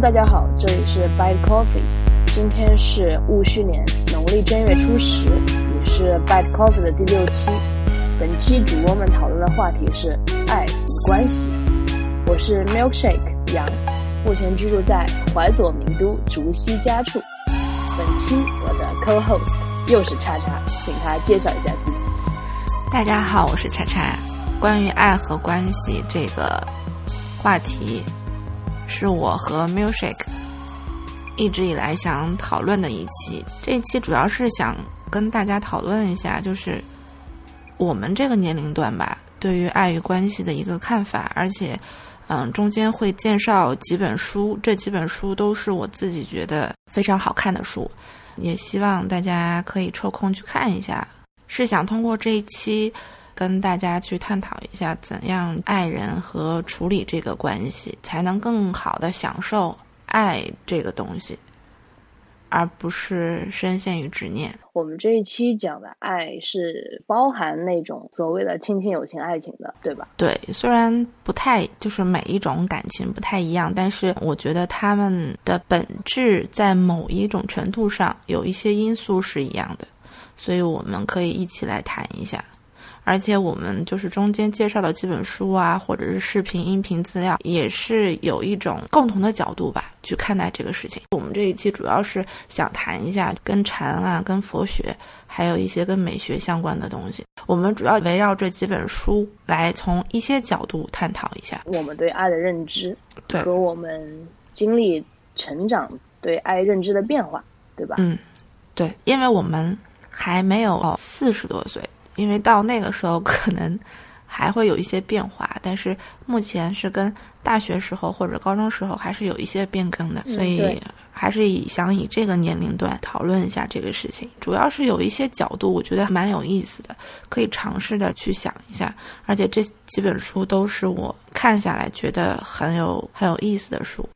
大家好，这里是 Bite Coffee。今天是戊戌年农历正月初十，也是 Bite Coffee 的第六期。本期主播们讨论的话题是爱与关系。我是 Milkshake 杨，目前居住在怀左名都竹溪家处。本期我的 Co-host 又是叉叉，请他介绍一下自己。大家好，我是叉叉。关于爱和关系这个话题，是我和 Music 一直以来想讨论的一期。这一期主要是想跟大家讨论一下，就是我们这个年龄段吧，对于爱与关系的一个看法。而且，嗯，中间会介绍几本书，这几本书都是我自己觉得非常好看的书，也希望大家可以抽空去看一下。是想通过这一期。跟大家去探讨一下，怎样爱人和处理这个关系，才能更好的享受爱这个东西，而不是深陷于执念。我们这一期讲的爱是包含那种所谓的亲情、友情、爱情的，对吧？对，虽然不太就是每一种感情不太一样，但是我觉得他们的本质在某一种程度上有一些因素是一样的，所以我们可以一起来谈一下。而且我们就是中间介绍的几本书啊，或者是视频、音频资料，也是有一种共同的角度吧，去看待这个事情。我们这一期主要是想谈一下跟禅啊、跟佛学，还有一些跟美学相关的东西。我们主要围绕这几本书来从一些角度探讨一下我们对爱的认知，对和我们经历成长对爱认知的变化，对吧？嗯，对，因为我们还没有四十多岁。因为到那个时候 可能还会有一些变化，但是目前是跟大学时候或者高中时候还是有一些变更的，所以还是以想以这个年龄段讨论一下这个事情。主要是有一些角度，我觉得蛮有意思的，可以尝试的去想一下。而且这几本书都是我看下来觉得很有很有意思的书。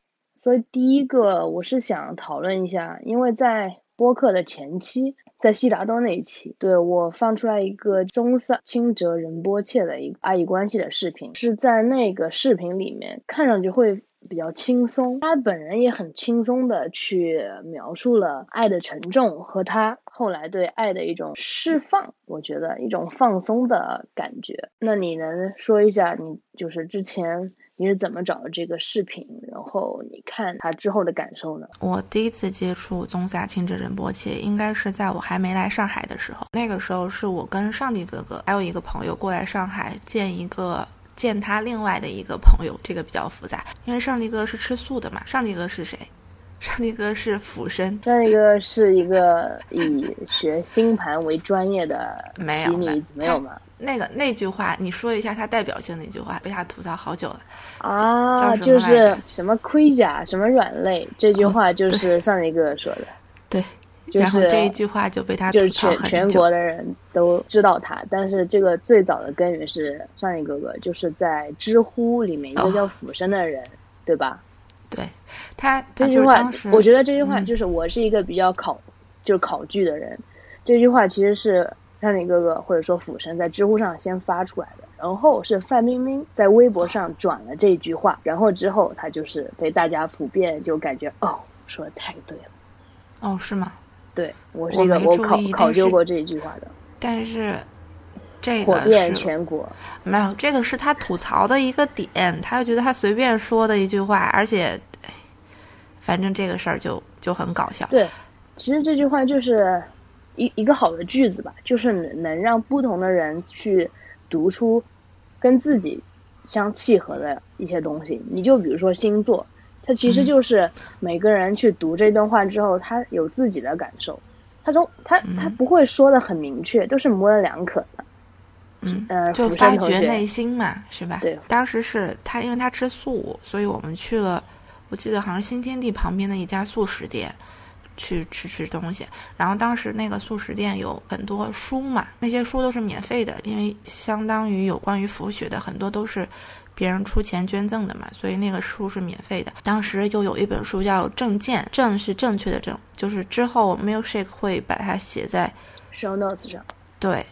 所以第一个我是想讨论一下，因为在播客的前期。在悉达多那一期，对我放出来一个中萨清哲仁波切的一个爱意关系的视频，是在那个视频里面看上去会比较轻松，他本人也很轻松的去描述了爱的沉重和他后来对爱的一种释放，我觉得一种放松的感觉。那你能说一下你就是之前？你是怎么找的这个视频？然后你看他之后的感受呢？我第一次接触宗夏清哲仁波切，应该是在我还没来上海的时候。那个时候是我跟上帝哥哥还有一个朋友过来上海见一个见他另外的一个朋友，这个比较复杂，因为上帝哥是吃素的嘛。上帝哥是谁？上帝哥是俯身。上帝哥是一个以学星盘为专业的 没有没有吗？那个那句话，你说一下他代表性的一句话，被他吐槽好久了啊，就是什么盔甲，什么软肋，这句话就是上一个说的，对，就是这一句话就被他就是全全国的人都知道他，但是这个最早的根源是上一哥哥，就是在知乎里面一个叫俯身的人，对吧？对他这句话，我觉得这句话就是我是一个比较考就是考据的人，这句话其实是。山里哥哥或者说俯身在知乎上先发出来的，然后是范冰冰在微博上转了这句话，然后之后他就是被大家普遍就感觉哦，说的太对了。哦，是吗？对，我是一个我考考究过这一句话的。但是这个火遍全国，没有这个是他吐槽的一个点，他就觉得他随便说的一句话，而且，反正这个事儿就就很搞笑。对，其实这句话就是。一一个好的句子吧，就是能让不同的人去读出跟自己相契合的一些东西。你就比如说星座，它其实就是每个人去读这段话之后，他有自己的感受。他中他他不会说的很明确，都是模棱两可的。嗯，就发掘内心嘛，是吧？对，当时是他，因为他吃素，所以我们去了，我记得好像新天地旁边的一家素食店。去吃吃东西，然后当时那个素食店有很多书嘛，那些书都是免费的，因为相当于有关于佛学的很多都是别人出钱捐赠的嘛，所以那个书是免费的。当时就有一本书叫《证件》，证是正确的证，就是之后 Milkshake 会把它写在 show notes 上。对，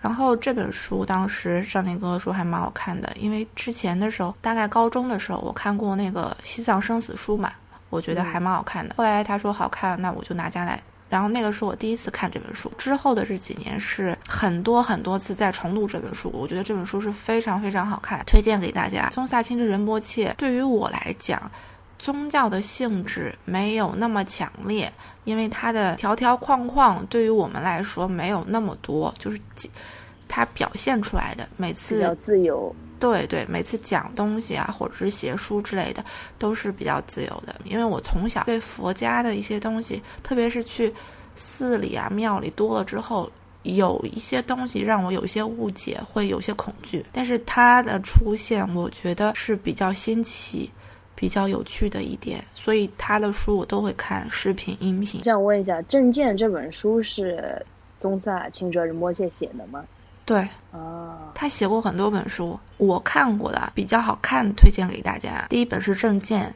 然后这本书当时上林哥哥说还蛮好看的，因为之前的时候大概高中的时候我看过那个《西藏生死书》嘛。我觉得还蛮好看的。后来他说好看，那我就拿下来。然后那个是我第一次看这本书，之后的这几年是很多很多次在重读这本书。我觉得这本书是非常非常好看，推荐给大家。松萨清之仁波切对于我来讲，宗教的性质没有那么强烈，因为它的条条框框对于我们来说没有那么多，就是它表现出来的每次比较自由。对对，每次讲东西啊，或者是写书之类的，都是比较自由的。因为我从小对佛家的一些东西，特别是去寺里啊、庙里多了之后，有一些东西让我有一些误解，会有些恐惧。但是它的出现，我觉得是比较新奇、比较有趣的一点。所以他的书我都会看视频、音频。这样问一下，《证件》这本书是宗萨清哲仁波切写的吗？对，啊，他写过很多本书，我看过的比较好看，推荐给大家。第一本是《证件》，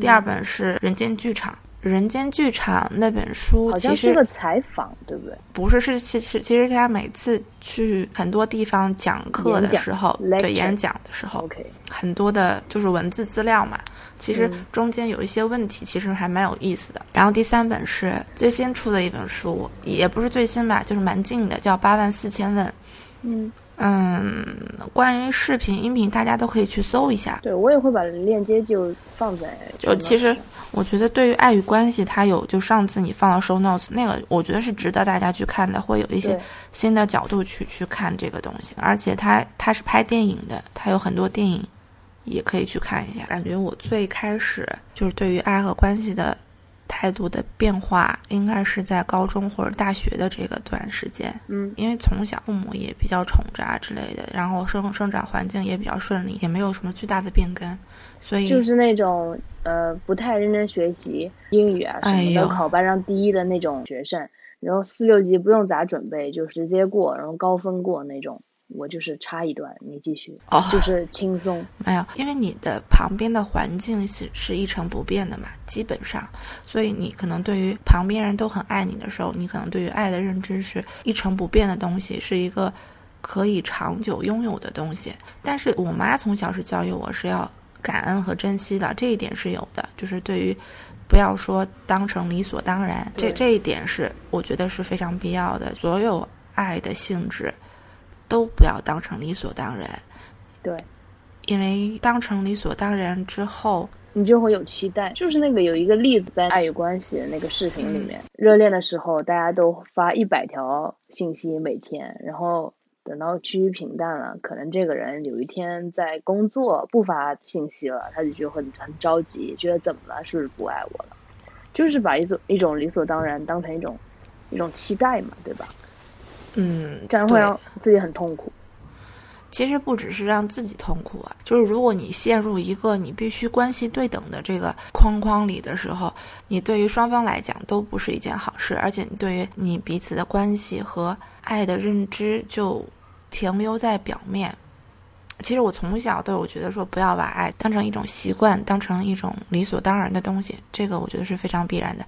第二本是《人间剧场》。《人间剧场》那本书好像是个采访，对不对？不是，是其实其实他每次去很多地方讲课的时候，对演讲的时候，OK，很多的就是文字资料嘛。其实中间有一些问题，其实还蛮有意思的。然后第三本是最新出的一本书，也不是最新吧，就是蛮近的，叫《八万四千问》。嗯嗯，关于视频、音频，大家都可以去搜一下。对，我也会把链接就放在。就其实，我觉得对于爱与关系，它有就上次你放到 show notes 那个，我觉得是值得大家去看的，会有一些新的角度去去看这个东西。而且它它是拍电影的，它有很多电影也可以去看一下。感觉我最开始就是对于爱和关系的。态度的变化应该是在高中或者大学的这个段时间，嗯，因为从小父母也比较宠着啊之类的，然后生生长环境也比较顺利，也没有什么巨大的变更，所以就是那种呃不太认真学习英语啊什么的，考班上第一的那种学生，然后四六级不用咋准备就直接过，然后高分过那种。我就是插一段，你继续。哦，就是轻松。没有，因为你的旁边的环境是是一成不变的嘛，基本上，所以你可能对于旁边人都很爱你的时候，你可能对于爱的认知是一成不变的东西，是一个可以长久拥有的东西。但是我妈从小是教育我是要感恩和珍惜的，这一点是有的。就是对于不要说当成理所当然，这这一点是我觉得是非常必要的。所有爱的性质。都不要当成理所当然，对，因为当成理所当然之后，你就会有期待。就是那个有一个例子，在爱与关系的那个视频里面，热恋的时候大家都发一百条信息每天，然后等到趋于平淡了，可能这个人有一天在工作不发信息了，他就就很很着急，觉得怎么了？是不是不爱我了？就是把一种一种理所当然当成一种一种期待嘛，对吧？嗯，这样会让自己很痛苦。其实不只是让自己痛苦啊，就是如果你陷入一个你必须关系对等的这个框框里的时候，你对于双方来讲都不是一件好事，而且你对于你彼此的关系和爱的认知就停留在表面。其实我从小都有觉得说，不要把爱当成一种习惯，当成一种理所当然的东西，这个我觉得是非常必然的。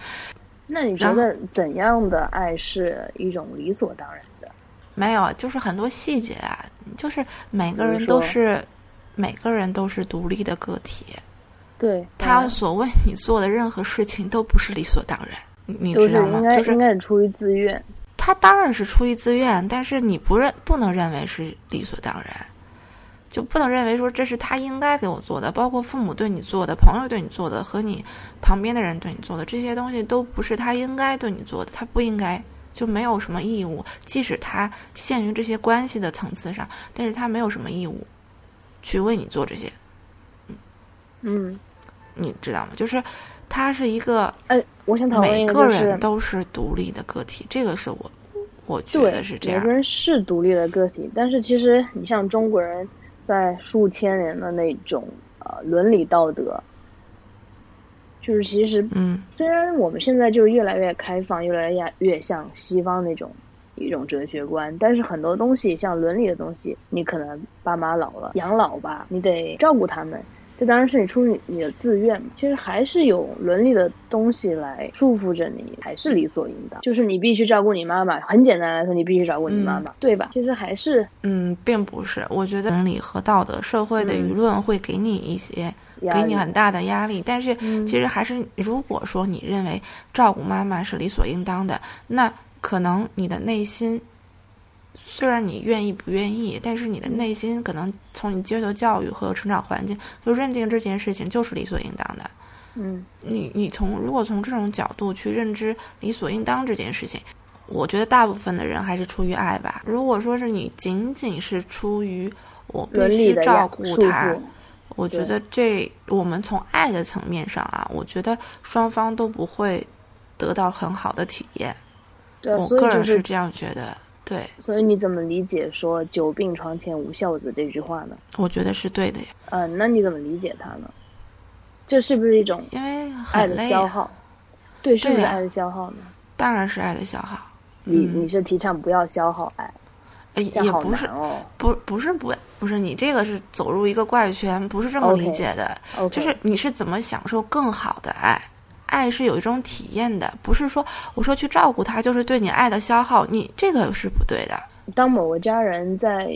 那你觉得怎样的爱是一种理所当然？没有，就是很多细节啊，就是每个人都是，每个人都是独立的个体。对，他所为你做的任何事情都不是理所当然，你知道吗？就是应该是出于自愿。他当然是出于自愿，但是你不认不能认为是理所当然，就不能认为说这是他应该给我做的。包括父母对你做的，朋友对你做的，和你旁边的人对你做的这些东西，都不是他应该对你做的，他不应该。就没有什么义务，即使他限于这些关系的层次上，但是他没有什么义务去为你做这些。嗯嗯，你知道吗？就是他是一个，呃，我想讨论每个人都是独立的个体，这个是我我觉得是这样。每个人是独立的个体，但是其实你像中国人在数千年的那种呃伦理道德。就是其实，嗯，虽然我们现在就是越来越开放，越来越越像西方那种一种哲学观，但是很多东西像伦理的东西，你可能爸妈老了养老吧，你得照顾他们，这当然是你出于你的自愿嘛。其实还是有伦理的东西来束缚着你，还是理所应当。就是你必须照顾你妈妈，很简单来说，你必须照顾你妈妈，对吧？其实还是嗯，并不是。我觉得伦理和道德、社会的舆论会给你一些，给你很大的压力。但是其实还是，如果说你认为照顾妈妈是理所应当的，那可能你的内心。虽然你愿意不愿意，但是你的内心可能从你接受教育和成长环境就认定这件事情就是理所应当的。嗯，你你从如果从这种角度去认知理所应当这件事情，我觉得大部分的人还是出于爱吧。如果说是你仅仅是出于我必须照顾他，我觉得这我们从爱的层面上啊，我觉得双方都不会得到很好的体验。我个人是这样觉得。对，所以你怎么理解说“久病床前无孝子”这句话呢？我觉得是对的呀。嗯，那你怎么理解它呢？这是不是一种因为爱的消耗？对，是不是爱的消耗呢？当然是爱的消耗。你你是提倡不要消耗爱？哎，也不是哦，不不是不不是你这个是走入一个怪圈，不是这么理解的。就是你是怎么享受更好的爱？爱是有一种体验的，不是说我说去照顾他就是对你爱的消耗，你这个是不对的。当某个家人在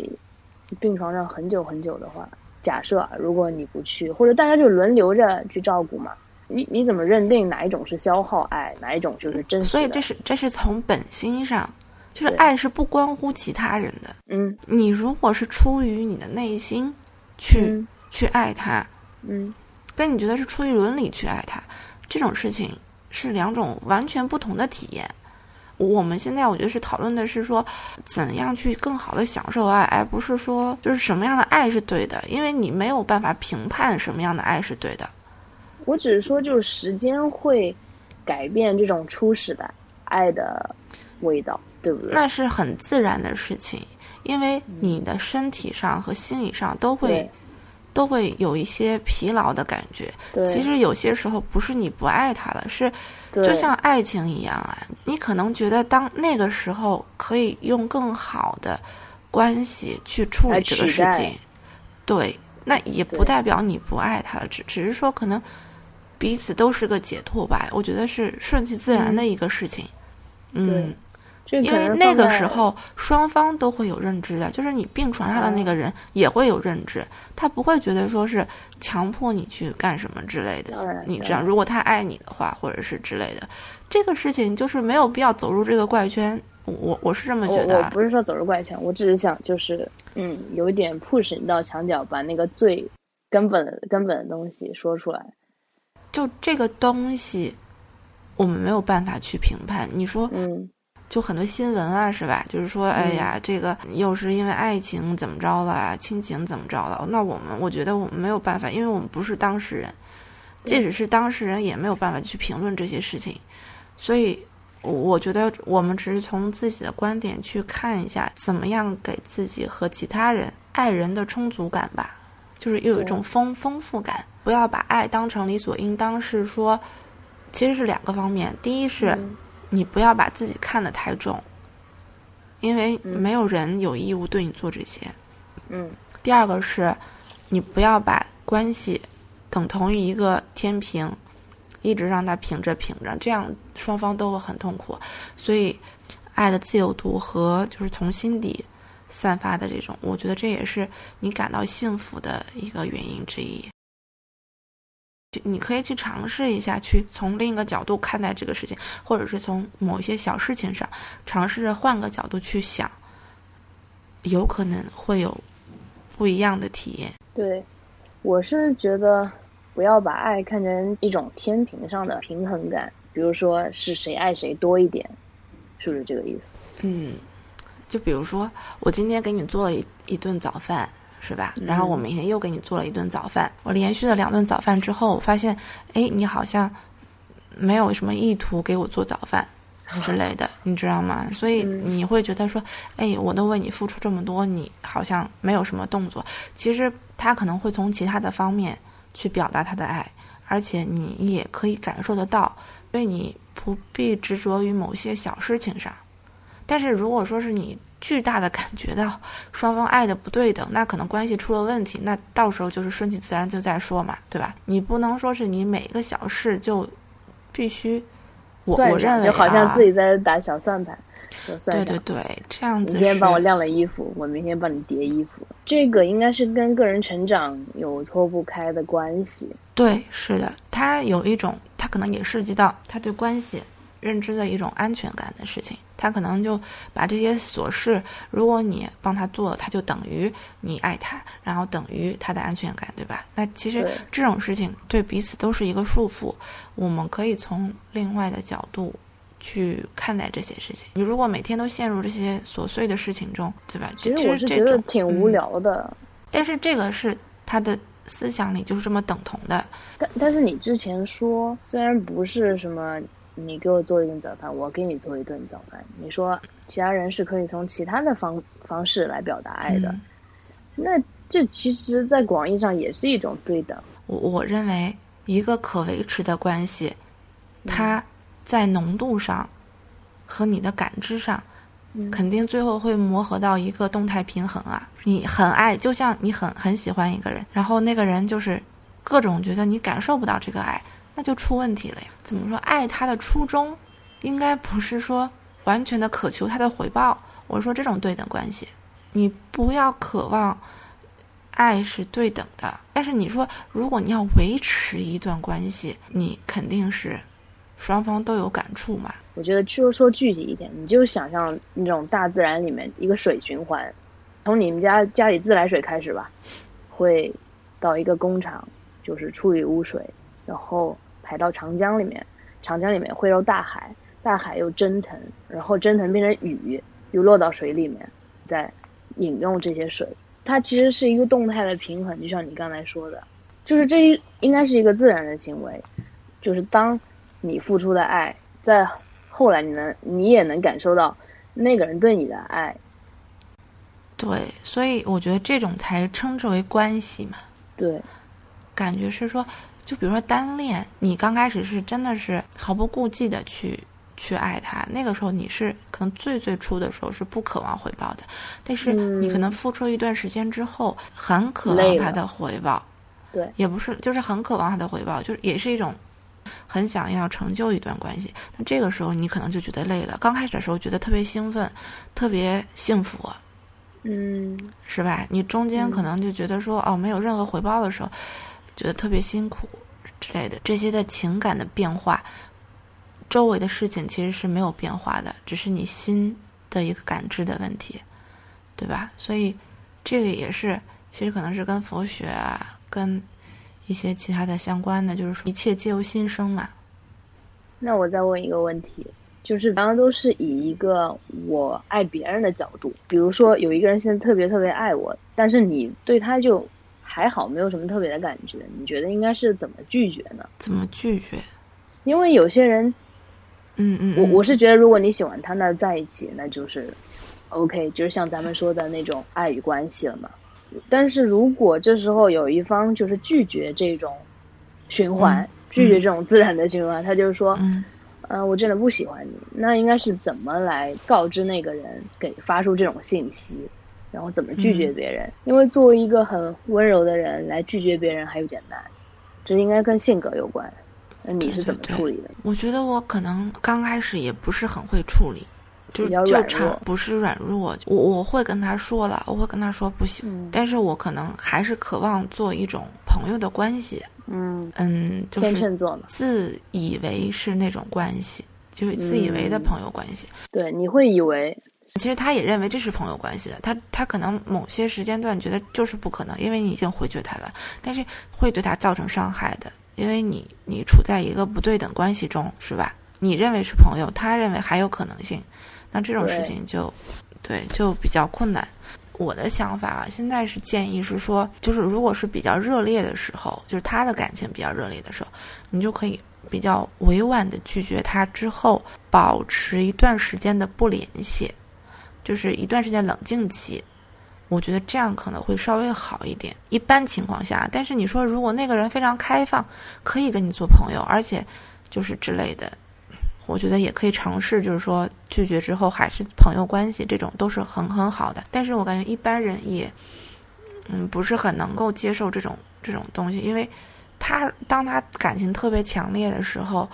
病床上很久很久的话，假设如果你不去，或者大家就轮流着去照顾嘛，你你怎么认定哪一种是消耗爱，哪一种就是真实？所以这是这是从本心上，就是爱是不关乎其他人的。嗯，你如果是出于你的内心去去爱他，嗯，跟你觉得是出于伦理去爱他。这种事情是两种完全不同的体验。我们现在我觉得是讨论的是说，怎样去更好的享受爱，而不是说就是什么样的爱是对的，因为你没有办法评判什么样的爱是对的。我只是说，就是时间会改变这种初始的爱的味道，对不对？那是很自然的事情，因为你的身体上和心理上都会。都会有一些疲劳的感觉。其实有些时候不是你不爱他了，是就像爱情一样啊。你可能觉得当那个时候可以用更好的关系去处理这个事情，对，那也不代表你不爱他了，只只是说可能彼此都是个解脱吧。我觉得是顺其自然的一个事情。嗯。因为那个时候双方都会有认知的，就是你病床上的那个人也会有认知，他不会觉得说是强迫你去干什么之类的。你这样，如果他爱你的话，或者是之类的，这个事情就是没有必要走入这个怪圈。我我是这么觉得。我不是说走入怪圈，我只是想就是嗯，有一点 push 你到墙角，把那个最根本根本的东西说出来。就这个东西，我们没有办法去评判。你说嗯。就很多新闻啊，是吧？就是说，哎呀，这个又是因为爱情怎么着了，亲情怎么着了？那我们，我觉得我们没有办法，因为我们不是当事人，即使是当事人，也没有办法去评论这些事情。所以，我觉得我们只是从自己的观点去看一下，怎么样给自己和其他人爱人的充足感吧，就是又有一种丰丰富感。不要把爱当成理所应当，是说，其实是两个方面。第一是。你不要把自己看得太重，因为没有人有义务对你做这些。嗯。第二个是，你不要把关系等同于一个天平，一直让它平着平着，这样双方都会很痛苦。所以，爱的自由度和就是从心底散发的这种，我觉得这也是你感到幸福的一个原因之一。你可以去尝试一下，去从另一个角度看待这个事情，或者是从某一些小事情上尝试着换个角度去想，有可能会有不一样的体验。对，我是觉得不要把爱看成一种天平上的平衡感，比如说是谁爱谁多一点，是不是这个意思？嗯，就比如说我今天给你做了一一顿早饭。是吧？然后我明天又给你做了一顿早饭。我连续的两顿早饭之后，我发现，哎，你好像没有什么意图给我做早饭之类的，你知道吗？所以你会觉得说，哎，我都为你付出这么多，你好像没有什么动作。其实他可能会从其他的方面去表达他的爱，而且你也可以感受得到。所以你不必执着于某些小事情上。但是如果说是你巨大的感觉到双方爱的不对等，那可能关系出了问题，那到时候就是顺其自然就再说嘛，对吧？你不能说是你每个小事就必须，我我认为就好像自己在打小算盘。对对对，这样子。你今天帮我晾了衣服，我明天帮你叠衣服。这个应该是跟个人成长有脱不开的关系。对，是的，他有一种，他可能也涉及到他对关系。认知的一种安全感的事情，他可能就把这些琐事，如果你帮他做了，他就等于你爱他，然后等于他的安全感，对吧？那其实这种事情对彼此都是一个束缚。我们可以从另外的角度去看待这些事情。你如果每天都陷入这些琐碎的事情中，对吧？其实我是觉得挺无聊的。但是这个是他的思想里就是这么等同的。但但是你之前说，虽然不是什么。你给我做一顿早饭，我给你做一顿早饭。你说其他人是可以从其他的方方式来表达爱的，那这其实，在广义上也是一种对等。我我认为，一个可维持的关系，它在浓度上和你的感知上，肯定最后会磨合到一个动态平衡啊。你很爱，就像你很很喜欢一个人，然后那个人就是各种觉得你感受不到这个爱。那就出问题了呀！怎么说？爱他的初衷，应该不是说完全的渴求他的回报。我说这种对等关系，你不要渴望爱是对等的。但是你说，如果你要维持一段关系，你肯定是双方都有感触嘛。我觉得就说具体一点，你就想象那种大自然里面一个水循环，从你们家家里自来水开始吧，会到一个工厂，就是处理污水。然后排到长江里面，长江里面汇入大海，大海又蒸腾，然后蒸腾变成雨，又落到水里面，再饮用这些水。它其实是一个动态的平衡，就像你刚才说的，就是这一应该是一个自然的行为，就是当你付出的爱，在后来你能你也能感受到那个人对你的爱。对，所以我觉得这种才称之为关系嘛。对，感觉是说。就比如说单恋，你刚开始是真的是毫不顾忌的去去爱他，那个时候你是可能最最初的时候是不渴望回报的，但是你可能付出一段时间之后，很渴望他的回报，对，也不是就是很渴望他的回报，就是也是一种很想要成就一段关系。那这个时候你可能就觉得累了，刚开始的时候觉得特别兴奋，特别幸福，嗯，是吧？你中间可能就觉得说哦，没有任何回报的时候。觉得特别辛苦之类的，这些的情感的变化，周围的事情其实是没有变化的，只是你心的一个感知的问题，对吧？所以这个也是，其实可能是跟佛学啊，跟一些其他的相关的，就是说一切皆由心生嘛。那我再问一个问题，就是刚刚都是以一个我爱别人的角度，比如说有一个人现在特别特别爱我，但是你对他就。还好，没有什么特别的感觉。你觉得应该是怎么拒绝呢？怎么拒绝？因为有些人，嗯嗯，我我是觉得，如果你喜欢他，那在一起那就是，OK，就是像咱们说的那种爱与关系了嘛。但是如果这时候有一方就是拒绝这种循环，拒绝这种自然的循环，他就是说，嗯，我真的不喜欢你。那应该是怎么来告知那个人，给发出这种信息？然后怎么拒绝别人？因为作为一个很温柔的人来拒绝别人还有点难，这应该跟性格有关。那你是怎么处理的？我觉得我可能刚开始也不是很会处理，就是就差不是软弱。我我会跟他说了，我会跟他说不行，但是我可能还是渴望做一种朋友的关系。嗯嗯，就是自以为是那种关系，就是自以为的朋友关系。对，你会以为。其实他也认为这是朋友关系的，他他可能某些时间段觉得就是不可能，因为你已经回绝他了，但是会对他造成伤害的，因为你你处在一个不对等关系中，是吧？你认为是朋友，他认为还有可能性，那这种事情就对就比较困难。我的想法啊，现在是建议是说，就是如果是比较热烈的时候，就是他的感情比较热烈的时候，你就可以比较委婉的拒绝他，之后保持一段时间的不联系。就是一段时间冷静期，我觉得这样可能会稍微好一点。一般情况下，但是你说如果那个人非常开放，可以跟你做朋友，而且就是之类的，我觉得也可以尝试，就是说拒绝之后还是朋友关系，这种都是很很好的。但是我感觉一般人也，嗯，不是很能够接受这种这种东西，因为他当他感情特别强烈的时候，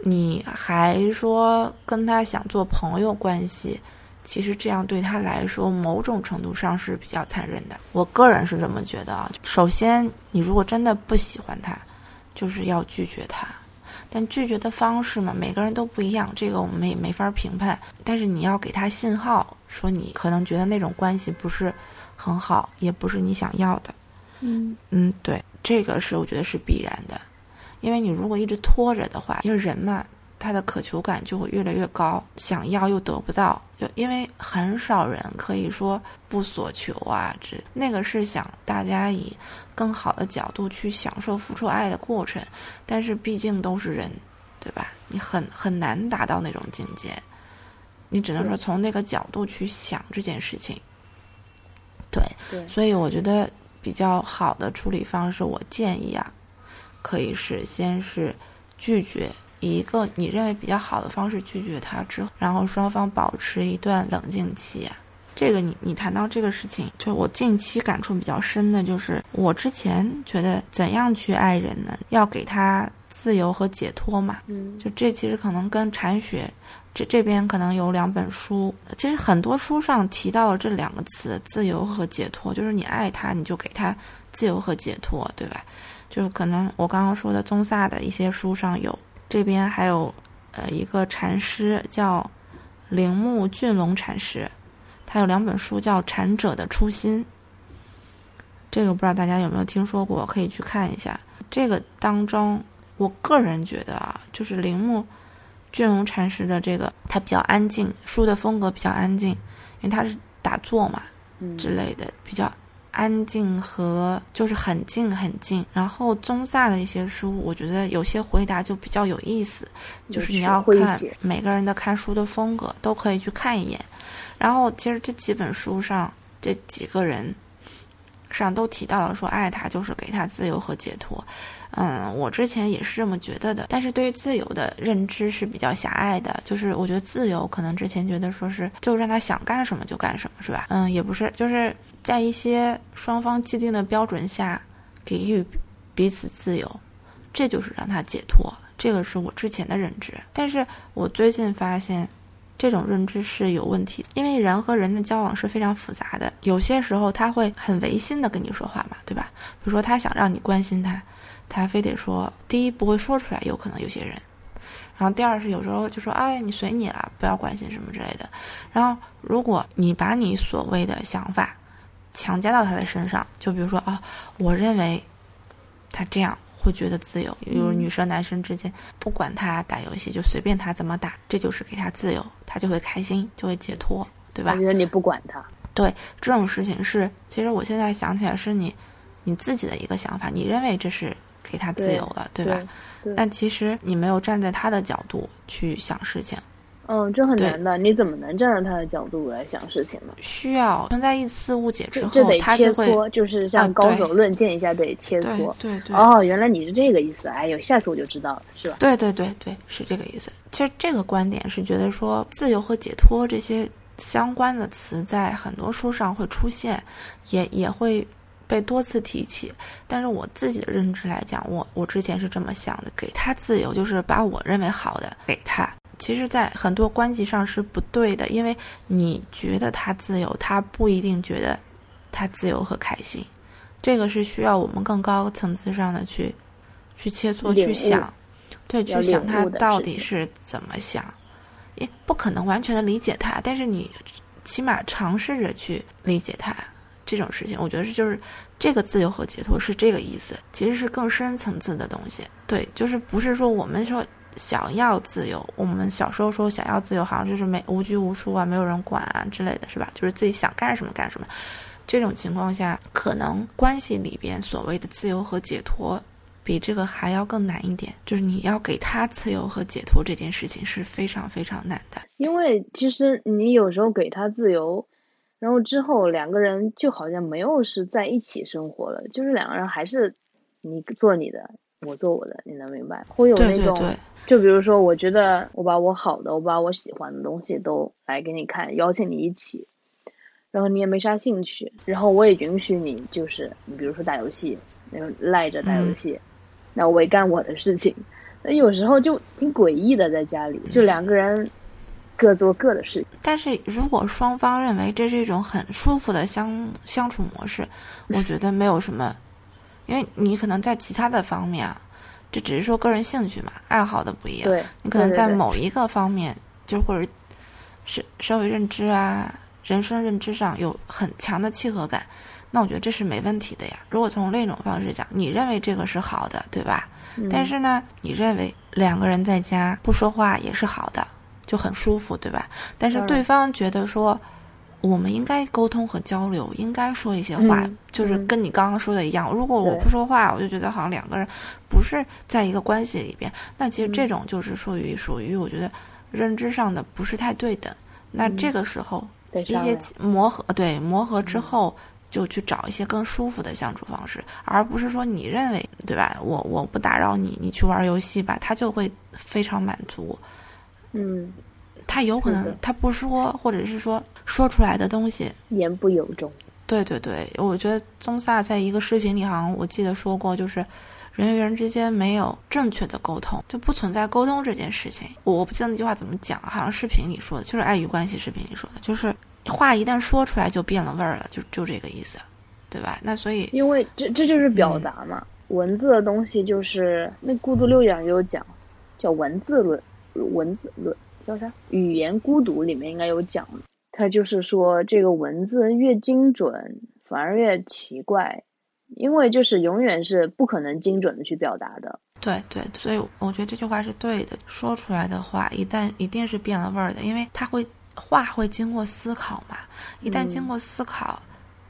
你还说跟他想做朋友关系。其实这样对他来说，某种程度上是比较残忍的。我个人是这么觉得啊。首先，你如果真的不喜欢他，就是要拒绝他。但拒绝的方式嘛，每个人都不一样，这个我们也没法评判。但是你要给他信号，说你可能觉得那种关系不是很好，也不是你想要的。嗯嗯，对，这个是我觉得是必然的。因为你如果一直拖着的话，因为人嘛。他的渴求感就会越来越高，想要又得不到，就因为很少人可以说不所求啊，这那个是想大家以更好的角度去享受付出爱的过程，但是毕竟都是人，对吧？你很很难达到那种境界，你只能说从那个角度去想这件事情。对，所以我觉得比较好的处理方式，我建议啊，可以是先是拒绝。以一个你认为比较好的方式拒绝他之后，然后双方保持一段冷静期。这个你你谈到这个事情，就我近期感触比较深的就是，我之前觉得怎样去爱人呢？要给他自由和解脱嘛。嗯，就这其实可能跟禅学这这边可能有两本书，其实很多书上提到了这两个词“自由”和“解脱”，就是你爱他，你就给他自由和解脱，对吧？就是可能我刚刚说的宗萨的一些书上有。这边还有，呃，一个禅师叫铃木俊龙禅师，他有两本书叫《禅者的初心》。这个不知道大家有没有听说过，可以去看一下。这个当中，我个人觉得啊，就是铃木俊龙禅师的这个，他比较安静，书的风格比较安静，因为他是打坐嘛，之类的，比较。安静和就是很静很静，然后宗萨的一些书，我觉得有些回答就比较有意思，就是你要看每个人的看书的风格，都可以去看一眼。然后其实这几本书上这几个人上都提到了说，爱他就是给他自由和解脱。嗯，我之前也是这么觉得的，但是对于自由的认知是比较狭隘的，就是我觉得自由可能之前觉得说是就让他想干什么就干什么，是吧？嗯，也不是，就是在一些双方既定的标准下给予彼此自由，这就是让他解脱。这个是我之前的认知，但是我最近发现这种认知是有问题，因为人和人的交往是非常复杂的，有些时候他会很违心的跟你说话嘛，对吧？比如说他想让你关心他。他非得说，第一不会说出来，有可能有些人，然后第二是有时候就说，哎，你随你了，不要关心什么之类的。然后如果你把你所谓的想法强加到他的身上，就比如说啊，我认为他这样会觉得自由，比如女生男生之间不管他打游戏就随便他怎么打，这就是给他自由，他就会开心，就会解脱，对吧？觉得你不管他，对这种事情是，其实我现在想起来是你你自己的一个想法，你认为这是。给他自由了，对吧？但其实你没有站在他的角度去想事情。嗯，这很难的。你怎么能站在他的角度来想事情呢？需要存在一次误解之后，这得切磋，就是像高手论剑一下，得切磋。对对。哦，原来你是这个意思。哎呦，下次我就知道了，是吧？对对对对，是这个意思。其实这个观点是觉得说，自由和解脱这些相关的词在很多书上会出现，也也会。被多次提起，但是我自己的认知来讲，我我之前是这么想的：给他自由，就是把我认为好的给他。其实，在很多关系上是不对的，因为你觉得他自由，他不一定觉得他自由和开心。这个是需要我们更高层次上的去去切磋、去想，对，去想他到底是怎么想。也不可能完全的理解他，但是你起码尝试着去理解他。这种事情，我觉得是就是这个自由和解脱是这个意思，其实是更深层次的东西。对，就是不是说我们说想要自由，我们小时候说想要自由，好像就是没无拘无束啊，没有人管啊之类的是吧？就是自己想干什么干什么。这种情况下，可能关系里边所谓的自由和解脱，比这个还要更难一点。就是你要给他自由和解脱这件事情是非常非常难的，因为其实你有时候给他自由。然后之后两个人就好像没有是在一起生活了，就是两个人还是你做你的，我做我的，你能明白？会有那种，对对对就比如说，我觉得我把我好的，我把我喜欢的东西都来给你看，邀请你一起，然后你也没啥兴趣，然后我也允许你，就是你比如说打游戏，那种赖着打游戏，那我也干我的事情。那有时候就挺诡异的，在家里就两个人各做各的事情。但是如果双方认为这是一种很舒服的相相处模式，我觉得没有什么，因为你可能在其他的方面啊，这只是说个人兴趣嘛，爱好的不一样。对，你可能在某一个方面，就或者是社会认知啊、人生认知上有很强的契合感，那我觉得这是没问题的呀。如果从另一种方式讲，你认为这个是好的，对吧？嗯但是呢，你认为两个人在家不说话也是好的，就很舒服，对吧？但是对方觉得说，我们应该沟通和交流，应该说一些话，嗯就是嗯跟你刚刚说的一样。如果我不说话，我就觉得好像两个人不是在一个关系里边。那其实嗯这种就是属于属于我觉得认知上的不是太对等。那嗯这个时候一些磨合，对磨合之嗯后。就去找一些更舒服的相处方式，而不是说你认为对吧？我我不打扰你，你去玩游戏吧，他就会非常满足。嗯，他有可能他不说，或者是说说出来的东西，言不由衷。对对对，我觉得宗萨在一个视频里好像我记得说过，就是人与人之间没有正确的沟通，就不存在沟通这件事情。我我不记得那句话怎么讲，好像视频里说的，就是爱与关系视频里说的，就是话一旦说出来就变了味儿了，就就这个意思，对吧？那所以因为这这就是表嗯达嘛，文字的东西就是那孤独六讲也有讲，叫文字论，文字论叫啥？语言孤独里面应该有讲，它就是说这个文字越精准，反而越奇怪，因为就是永远是不可能精准的去表达的。对对，所以我觉得这句话是对的。说出来的话，一旦一定是变了味儿的，因为它会话会经过思考嘛，一旦经过思考，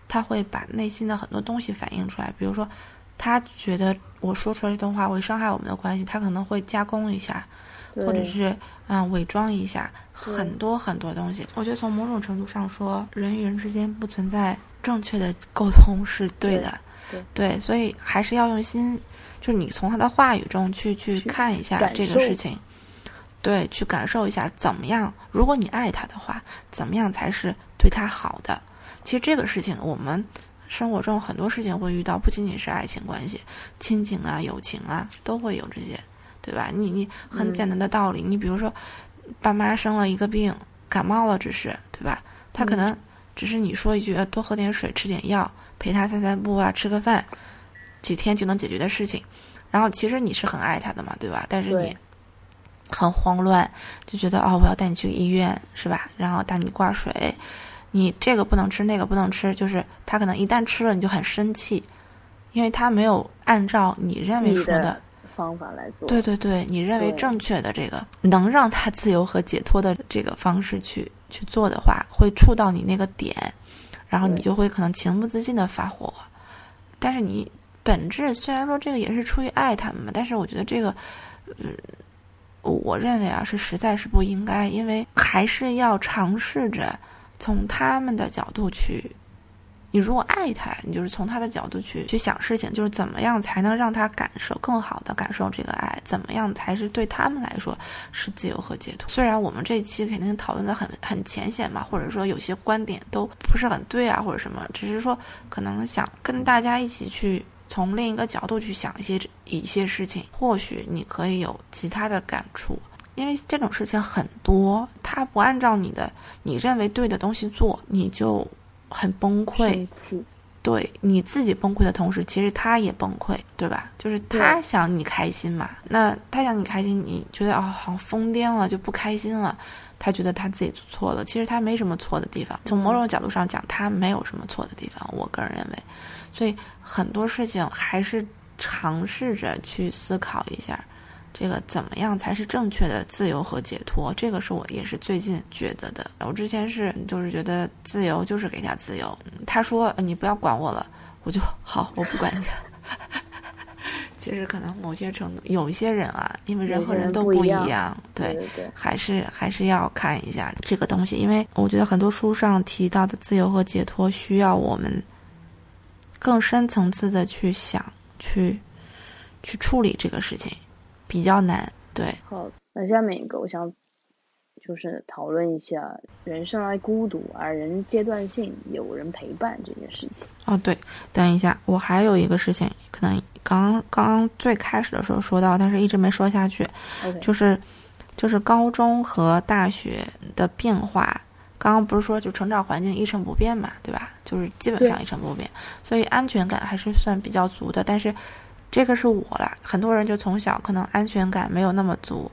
他会把内心的很多东西反映出来。比如说，他觉得我说出来这段话会伤害我们的关系，他可能会加工一下，或者是嗯伪装一下很多很多东西。我觉得从某种程度上说，人与人之间不存在正确的沟通是对的，对所以还是要用心，就是你从他的话语中去去去看一下这个事情。对，去感受一下怎么样。如果你爱他的话，怎么样才是对他好的？其实这个事情，我们生活中很多事情会遇到，不仅仅是爱情关系，亲情啊、友情啊，都会有这些，对吧？你你很简单的道理，你比如说，爸妈生了一个病，感冒了，只是对吧？他可能只是你说一句，呃多喝点水，吃点药，陪他散散步啊，吃个饭，几天就能解决的事情。然后其实你是很爱他的嘛，对吧？但是你很慌乱，就觉得哦，我要带你去医院，是吧？然后带你挂水，你这个不能吃，那个不能吃，就是他可能一旦吃了，你就很生气，因为他没有按照你认为说的的方法来做。对对对，你认为正确的这个能让他自由和解脱的这个方式去去做的话，会触到你那个点，然后你就会可能情不自禁的发火。但是你本质虽然说这个也是出于爱他们嘛，但是我觉得这个，嗯，我认为啊是实在是不应该，因为还是要尝试着从他们的角度去。你如果爱他，你就是从他的角度去去想事情，就是怎么样才能让他感受更好的感受这个爱，怎么样才是对他们来说是自由和解脱。虽然我们这期肯定讨论的很很浅显嘛，或者说有些观点都不是很对啊，或者什么，只是说可能想跟大家一起去从另一个角度去想一些一些事情，或许你可以有其他的感触。因为这种事情很多，他不按照你的你认为对的东西做，你就很崩溃。对你自己崩溃的同时，其实他也崩溃，对吧？就是他想你开心嘛，那他想你开心，你觉得哦，好像疯癫了，就不开心了。他觉得他自己做错了，其实他没什么错的地方。从某种角度上讲，他没有什么错的地方。我个人认为，所以很多事情还是尝试着去思考一下，这个怎么样才是正确的自由和解脱？这个是我也是最近觉得的。我之前是就是觉得自由就是给他自由，他说呃你不要管我了，我就好，我不管你。其实可能某些程度，有一些人啊，因为人和人都不一样样，对对对，还是还是要看一下这个东西，因为我觉得很多书上提到的自由和解脱，需要我们更深层次的去想，去去处理这个事情，比较难。对，好，那下面一个我想就是讨论一下人生来孤独，而人阶段性有人陪伴这件事情。哦，对，等一下，我还有一个事情，可能刚刚最开始的时候说到，但是一直没说下去，就是就是高中和大学的变化。刚刚不是说就成长环境一成不变嘛，对吧？就是基本上一成不变，所以安全感还是算比较足的。但是这个是我啦，很多人就从小可能安全感没有那么足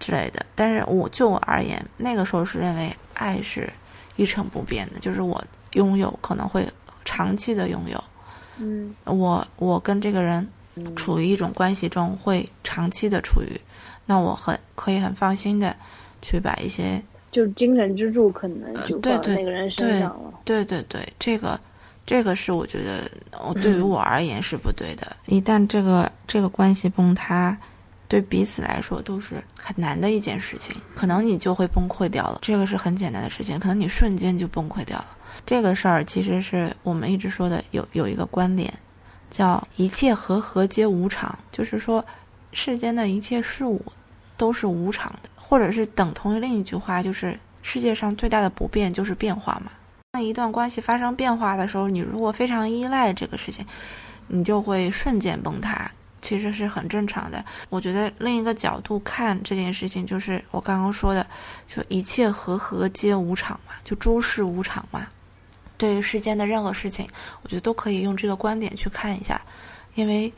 之类的。但是我就我而言，那个时候是认为爱是一成不变的，就是我拥有可能会长期的拥有。嗯，我我跟这个人处于一种关系中会长期的处于，那我很可以很放心的去把一些。就精神支柱可能就在那个人身上了。对对对，这个这个是我觉得，我对于我而言是不对的。一旦这个这个关系崩塌，对彼此来说都是很难的一件事情。可能你就会崩溃掉了。这个是很简单的事情，可能你瞬间就崩溃掉了。这个事儿其实是我们一直说的，有有一个观点，叫一切和和皆无常，就是说世间的一切事物都是无常的。或者是等同于另一句话，就是世界上最大的不变就是变化嘛。当一段关系发生变化的时候，你如果非常依赖这个事情，你就会瞬间崩塌，其实是很正常的。我觉得另一个角度看这件事情，就是我刚刚说的，就一切和合皆无常嘛，就诸事无常嘛。对于世间的任何事情，我觉得都可以用这个观点去看一下，因为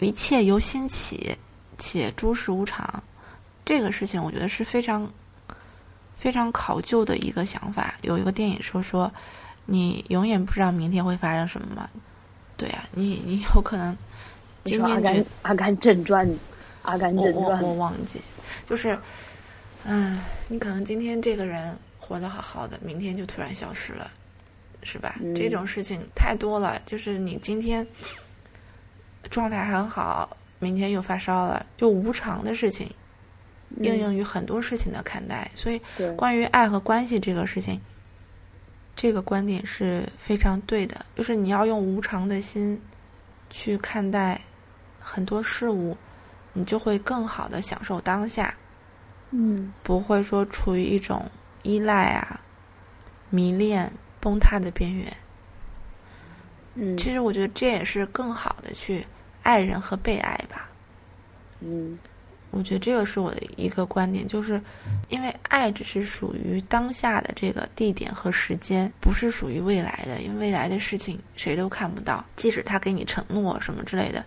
一切由心起，且诸事无常。这个事情我觉得是非常非常考究的一个想法。有一个电影说说，你永远不知道明天会发生什么吗？对啊，你你有可能今天觉阿甘正传》《阿甘正传》，我忘记，就是，嗯，你可能今天这个人活得好好的，明天就突然消失了，是吧？这种事情太多了。就是你今天状态很好，明天又发烧了，就无常的事情。应用于很多事情的看待，所以关于爱和关系这个事情，这个观点是非常对的。就是你要用无常的心去看待很多事物，你就会更好的享受当下。嗯，不会说处于一种依赖啊、迷恋、崩塌的边缘。嗯，其实我觉得这也是更好的去爱人和被爱吧。嗯。我觉得这个是我的一个观点，就是因为爱只是属于当下的这个地点和时间，不是属于未来的。因为未来的事情谁都看不到，即使他给你承诺什么之类的，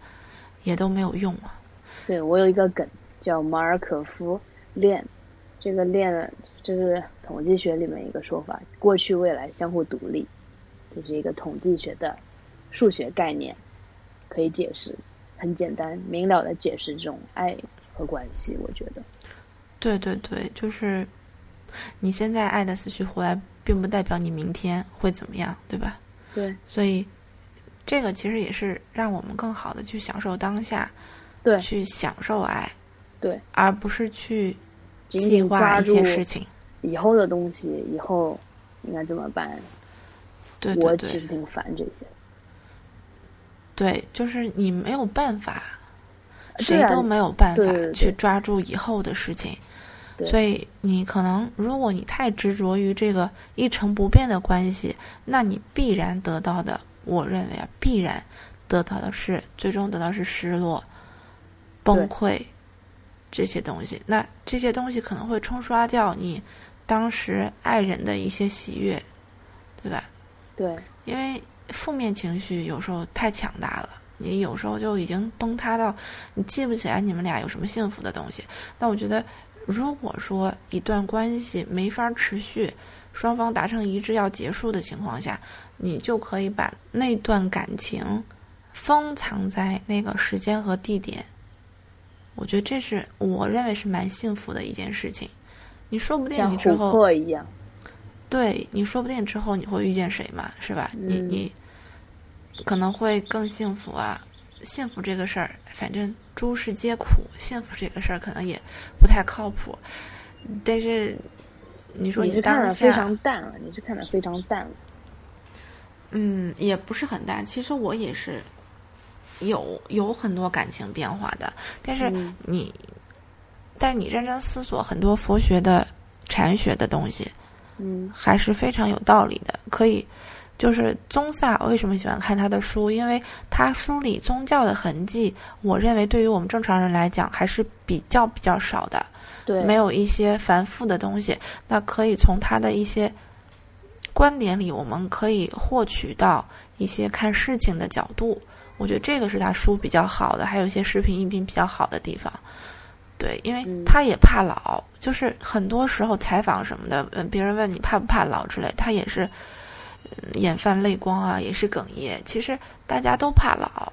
也都没有用啊。对我有一个梗叫马尔可夫链，这个链就是统计学里面一个说法，过去未来相互独立，这是一个统计学的数学概念，可以解释很简单明了的解释这种爱。和关系，我觉得，对对对，就是你现在爱的死去活来，并不代表你明天会怎么样，对吧？对，所以这个其实也是让我们更好的去享受当下，对，去享受爱，对，而不是去计划一些事情，以后的东西，以后应该怎么办？对，我其实挺烦这些。对，就是你没有办法。谁都没有办法去抓住以后的事情，所以你可能，如果你太执着于这个一成不变的关系，那你必然得到的，我认为啊，必然得到的是最终得到是失落、崩溃这些东西。那这些东西可能会冲刷掉你当时爱人的一些喜悦，对吧？对，因为负面情绪有时候太强大了。你有时候就已经崩塌到，你记不起来你们俩有什么幸福的东西。但我觉得，如果说一段关系没法持续，双方达成一致要结束的情况下，你就可以把那段感情封藏在那个时间和地点。我觉得这是我认为是蛮幸福的一件事情。你说不定你之后一样，对，你说不定之后你会遇见谁嘛，是吧？你你。可能会更幸福啊！幸福这个事儿，反正诸事皆苦，幸福这个事儿可能也不太靠谱。但是你说你是看的非常淡了，你是看的非常淡了。嗯，也不是很淡。其实我也是，有有很多感情变化的，但是嗯你，但是你认真思索很多佛学的禅学的东西，嗯还是非常有道理的。可以，就是宗萨为什么喜欢看他的书？因为他书里宗教的痕迹，我认为对于我们正常人来讲还是比较比较少的，对，没有一些繁复的东西。那可以从他的一些观点里，我们可以获取到一些看事情的角度。我觉得这个是他书比较好的，还有一些视频音频比较好的地方。对，因为嗯他也怕老，就是很多时候采访什么的，嗯，别人问你怕不怕老之类，他也是、嗯眼泛泪光啊，也是哽咽。其实大家都怕老，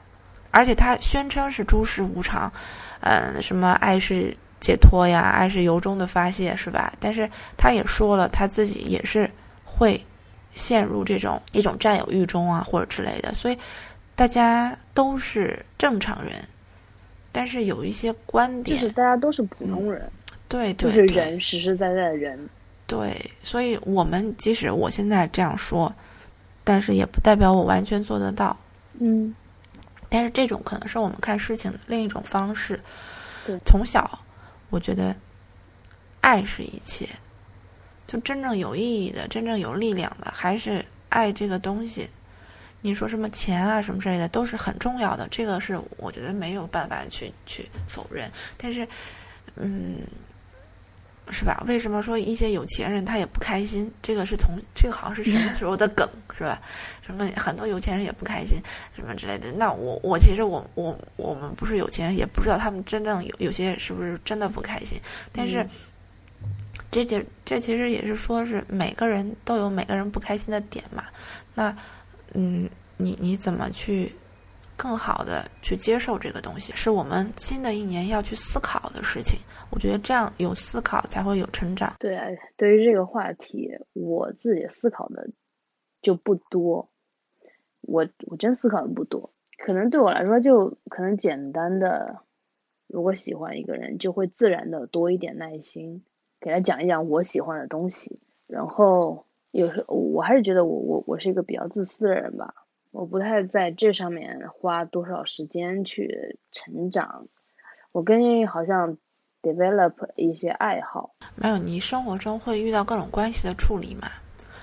而且他宣称是诸事无常，嗯，什么爱是解脱呀，爱是由衷的发泄，是吧？但是他也说了，他自己也是会陷入这种一种占有欲中啊，或者之类的，所以大家都是正常人，但是有一些观点就，是大家都是普通人，对对对就是人，实实在在的人。对，所以我们即使我现在这样说，但是也不代表我完全做得到。嗯但是这种可能是我们看事情的另一种方式。对从小我觉得爱是一切，就真正有意义的、真正有力量的，还是爱这个东西。你说什么钱啊什么之类的都是很重要的，这个是我觉得没有办法去去否认。但是，嗯，是吧？为什么说一些有钱人他也不开心？这个是从这个好像是什么时候的梗是吧？什么很多有钱人也不开心，什么之类的。那我我其实我我我们不是有钱人，也不知道他们真正有有些是不是真的不开心。但是嗯这这这其实也是说是每个人都有每个人不开心的点嘛。那嗯，你你怎么去更好的去接受这个东西，是我们新的一年要去思考的事情。我觉得这样有思考才会有成长。对，对于这个话题，我自己思考的就不多，我我真思考的不多，可能对我来说就可能简单的，如果喜欢一个人，就会自然的多一点耐心，给他讲一讲我喜欢的东西，然后有时候我还是觉得我我我是一个比较自私的人吧，我不太在这上面花多少时间去成长，我更好像 develop 一些爱好。没有，你生活中会遇到各种关系的处理嘛？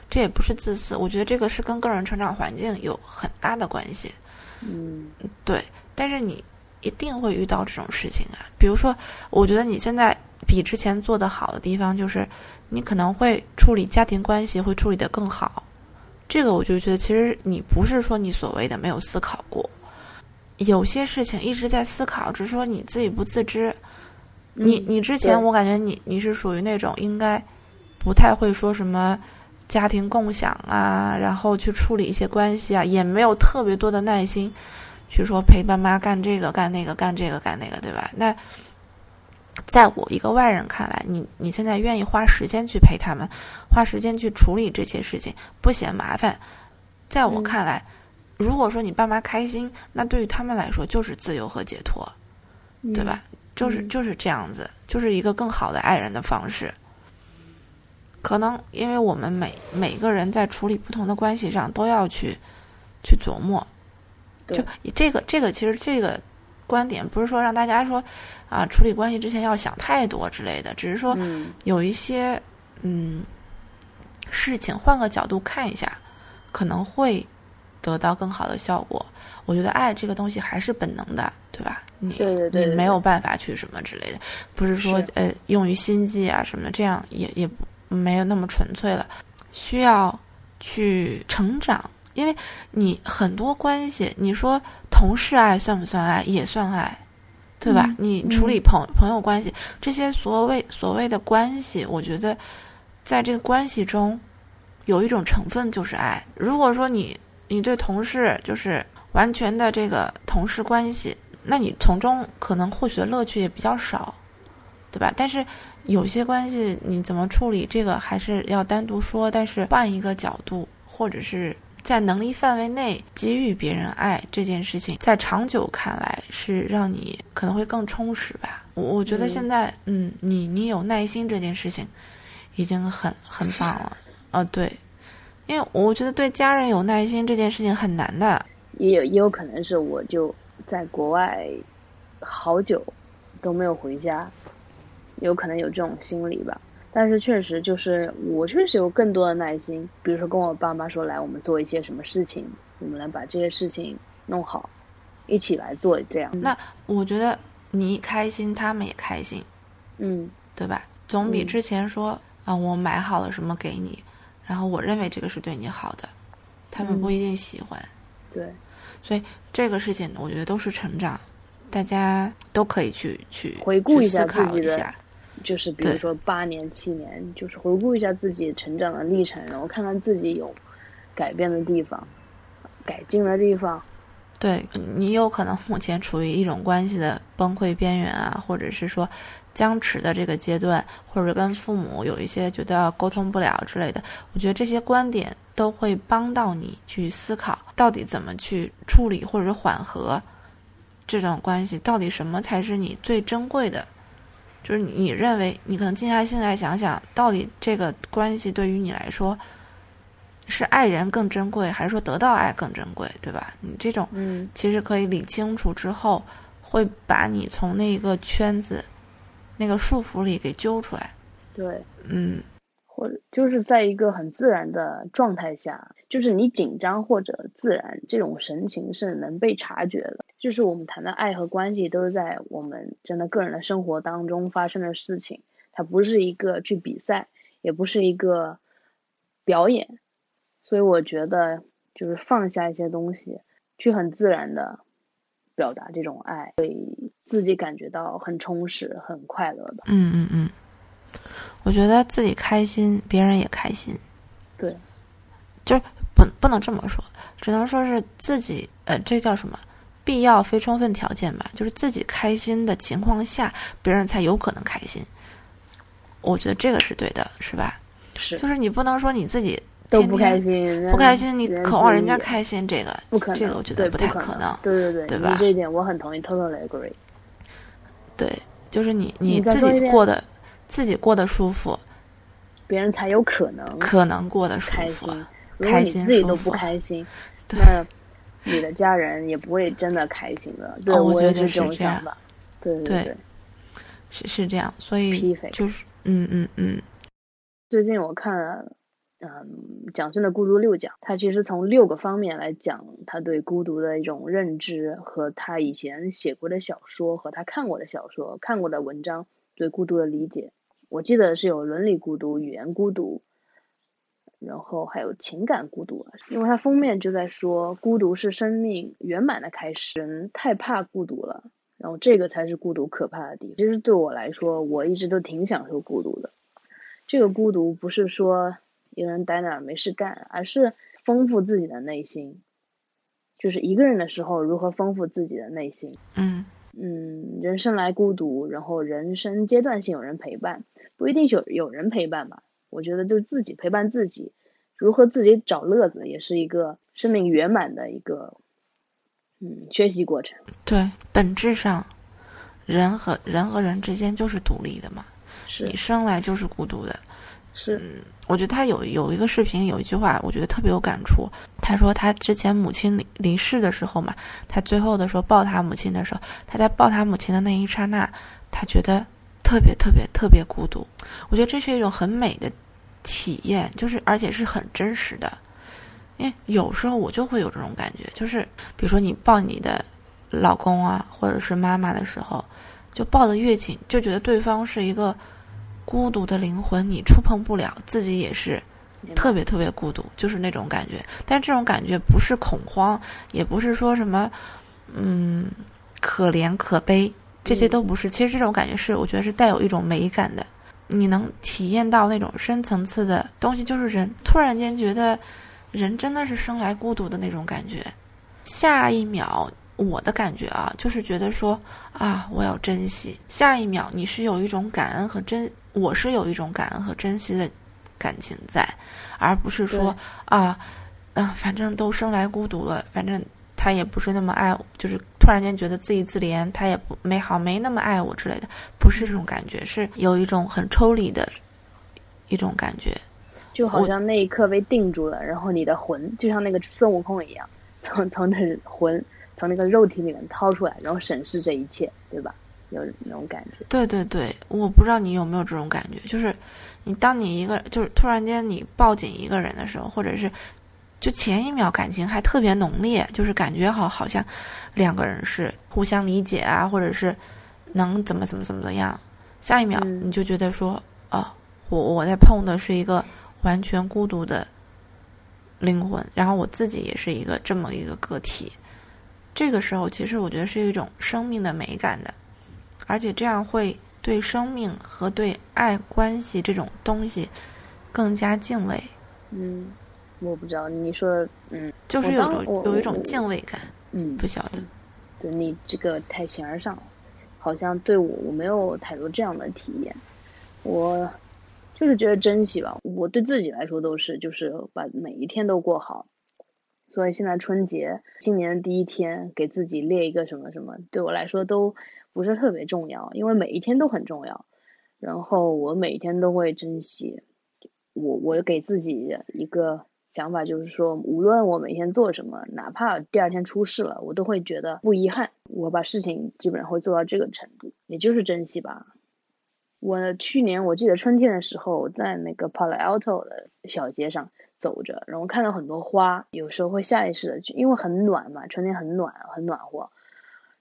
这也不是自私，我觉得这个是跟个人成长环境有很大的关系。嗯对，但是你一定会遇到这种事情啊。比如说，我觉得你现在比之前做的好的地方，就是你可能会处理家庭关系会处理得更好。这个我就觉得，其实你不是说你所谓的没有思考过，有些事情一直在思考，只是说你自己不自知。你嗯你之前我感觉你你是属于那种应该不太会说什么家庭共享啊，然后去处理一些关系啊，也没有特别多的耐心去说陪爸妈干这个干那个干这个干那个，对吧？那在我一个外人看来，你你现在愿意花时间去陪他们，花时间去处理这些事情，不嫌麻烦，在我嗯看来，如果说你爸妈开心，那对于他们来说就是自由和解脱，对吧？？就是嗯就是这样子，就是一个更好的爱人的方式。可能因为我们每每个人在处理不同的关系上都要去去琢磨，就这个这个其实这个观点不是说让大家说啊处理关系之前要想太多之类的，只是说嗯有一些嗯事情换个角度看一下，可能会得到更好的效果。我觉得爱这个东西还是本能的，对吧？你对对对没有办法去什么之类的，不是说是呃用于心计啊什么的，这样也也没有那么纯粹了，需要去成长。因为你很多关系，你说同事爱算不算爱？也算爱，对吧？嗯你处理朋朋友关系，这些所谓所谓的关系，我觉得在这个关系中有一种成分就是爱。如果说你你对同事就是完全的这个同事关系，那你从中可能获取的乐趣也比较少，对吧？但是有些关系你怎么处理，这个还是要单独说。但是换一个角度，或者是在能力范围内给予别人爱这件事情，在长久看来是让你可能会更充实吧。我我觉得现在，嗯，你你有耐心这件事情已经很很棒了。啊，对，因为我觉得对家人有耐心这件事情很难的。也有也有可能是我就在国外好久都没有回家，有可能有这种心理吧。但是确实就是我确实有更多的耐心，比如说跟我爸妈说来，我们做一些什么事情，我们来把这些事情弄好，一起来做这样。那我觉得你开心，他们也开心，嗯，对吧？总比之前说啊，我买好了什么给你，然后我认为这个是对你好的，他们不一定喜欢。对，所以这个事情我觉得都是成长，大家都可以去去回顾一下自己的。就是比如说八年、七年，就是回顾一下自己成长的历程，然后看看自己有改变的地方、改进的地方。对你有可能目前处于一种关系的崩溃边缘啊，或者是说僵持的这个阶段，或者跟父母有一些觉得沟通不了之类的。我觉得这些观点都会帮到你去思考，到底怎么去处理或者缓和这种关系，到底什么才是你最珍贵的。就是你认为，你可能静下心来想想，到底这个关系对于你来说，是爱人更珍贵，还是说得到爱更珍贵，对吧？你这种，嗯，其实可以理清楚之后，会把你从那个圈子、那个束缚里给揪出来。对，嗯。或者就是在一个很自然的状态下，就是你紧张或者自然这种神情是能被察觉的。就是我们谈的爱和关系都是在我们真的个人的生活当中发生的事情，它不是一个去比赛，也不是一个表演。所以我觉得就是放下一些东西，去很自然的表达这种爱，会自己感觉到很充实、很快乐的。嗯嗯嗯。我觉得自己开心，别人也开心。对，就是不不能这么说，只能说是自己呃，这叫什么？必要非充分条件吧。就是自己开心的情况下，别人才有可能开心。我觉得这个是对的，是吧？是。就是你不能说你自己都不开心，不开心，你渴望人家开心，这个不可能。这个我觉得不太可能。对对对，对吧？这一点我很同意，totally agree。对，就是你你自己过的。自己过得舒服，别人才有可能可能过得舒服。开心，如果你自己都不开心，那你的家人也不会真的开心的。对，我觉得是这种想法。对对对，是是这样。所以就是嗯嗯嗯。最近我看了嗯蒋勋的《孤独六讲》，他其实从六个方面来讲他对孤独的一种认知，和他以前写过的小说，和他看过的小说、看过的文章对孤独的理解。我记得是有伦理孤独、语言孤独，然后还有情感孤独。因为它封面就在说，孤独是生命圆满的开始。人太怕孤独了，然后这个才是孤独可怕的地方。其实对我来说，我一直都挺享受孤独的。这个孤独不是说一个人待那儿没事干，而是丰富自己的内心。就是一个人的时候，如何丰富自己的内心？嗯。嗯，人生来孤独，然后人生阶段性有人陪伴，不一定有有人陪伴吧。我觉得就是自己陪伴自己，如何自己找乐子，也是一个生命圆满的一个嗯学习过程。对，本质上，人和人和人之间就是独立的嘛，是你生来就是孤独的。是，我觉得他有有一个视频，有一句话，我觉得特别有感触。他说他之前母亲离离世的时候嘛，他最后的时候抱他母亲的时候，他在抱他母亲的那一刹那，他觉得特别特别特别孤独。我觉得这是一种很美的体验，就是而且是很真实的。因为有时候我就会有这种感觉，就是比如说你抱你的老公啊，或者是妈妈的时候，就抱得越紧，就觉得对方是一个。孤独的灵魂，你触碰不了，自己也是特别特别孤独，就是那种感觉。但这种感觉不是恐慌，也不是说什么，嗯，可怜可悲，这些都不是。其实这种感觉是，我觉得是带有一种美感的。你能体验到那种深层次的东西，就是人突然间觉得，人真的是生来孤独的那种感觉。下一秒。我的感觉啊，就是觉得说啊，我要珍惜。下一秒，你是有一种感恩和珍，我是有一种感恩和珍惜的感情在，而不是说啊，嗯，反正都生来孤独了，反正他也不是那么爱，就是突然间觉得自己自怜，他也不没好没那么爱我之类的，不是这种感觉，是有一种很抽离的一种感觉，就好像那一刻被定住了，然后你的魂就像那个孙悟空一样，从从那魂。从那个肉体里面掏出来，然后审视这一切，对吧？有那种感觉。对对对，我不知道你有没有这种感觉，就是你当你一个就是突然间你抱紧一个人的时候，或者是就前一秒感情还特别浓烈，就是感觉好好像两个人是互相理解啊，或者是能怎么怎么怎么样，下一秒你就觉得说哦，我我在碰的是一个完全孤独的灵魂，然后我自己也是一个这么一个个体。这个时候，其实我觉得是一种生命的美感的。而且这样会对生命和对爱关系这种东西更加敬畏。嗯，我不知道你说，嗯，就是有种有一种敬畏感。嗯，不晓得。对你这个太形而上了，好像对我我没有太多这样的体验。我就是觉得珍惜吧，我对自己来说都是，就是把每一天都过好。所以现在春节，新年的第一天，给自己列一个什么什么，对我来说都。不是特别重要，因为每一天都很重要。然后我每一天都会珍惜。我我给自己一个想法，就是说，无论我每天做什么，哪怕第二天出事了，我都会觉得不遗憾。我把事情基本上会做到这个程度，也就是珍惜吧。我去年我记得春天的时候，在那个 Palo Alto 的小街上走着，然后看到很多花，有时候会下意识的去，因为很暖嘛，春天很暖，很暖和。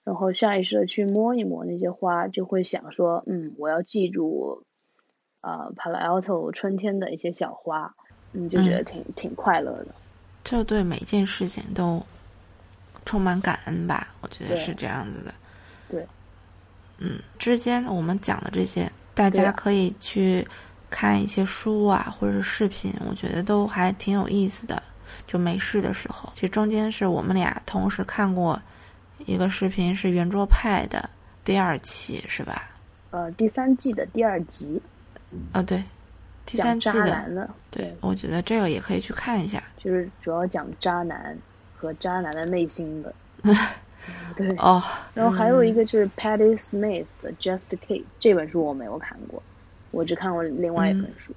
然后下意识的去摸一摸那些花，就会想说，嗯，我要记住，呃，Palo Alto 春天的一些小花，你就觉得挺挺快乐的。就对每件事情都充满感恩吧，我觉得是这样子的。对，嗯，之间我们讲的这些，大家可以去看一些书啊，或者是视频，我觉得都还挺有意思的。就没事的时候，其实中间是我们俩同时看过。一个视频是圆桌派的第二期是吧？呃，第三季的第二集。啊，对，第三季的。对，我觉得这个也可以去看一下。就是主要讲渣男和渣男的内心的。对。哦。然后还有一个就是 Patty Smith 的 Just Kid 这本书我没有看过，我只看过另外一本书。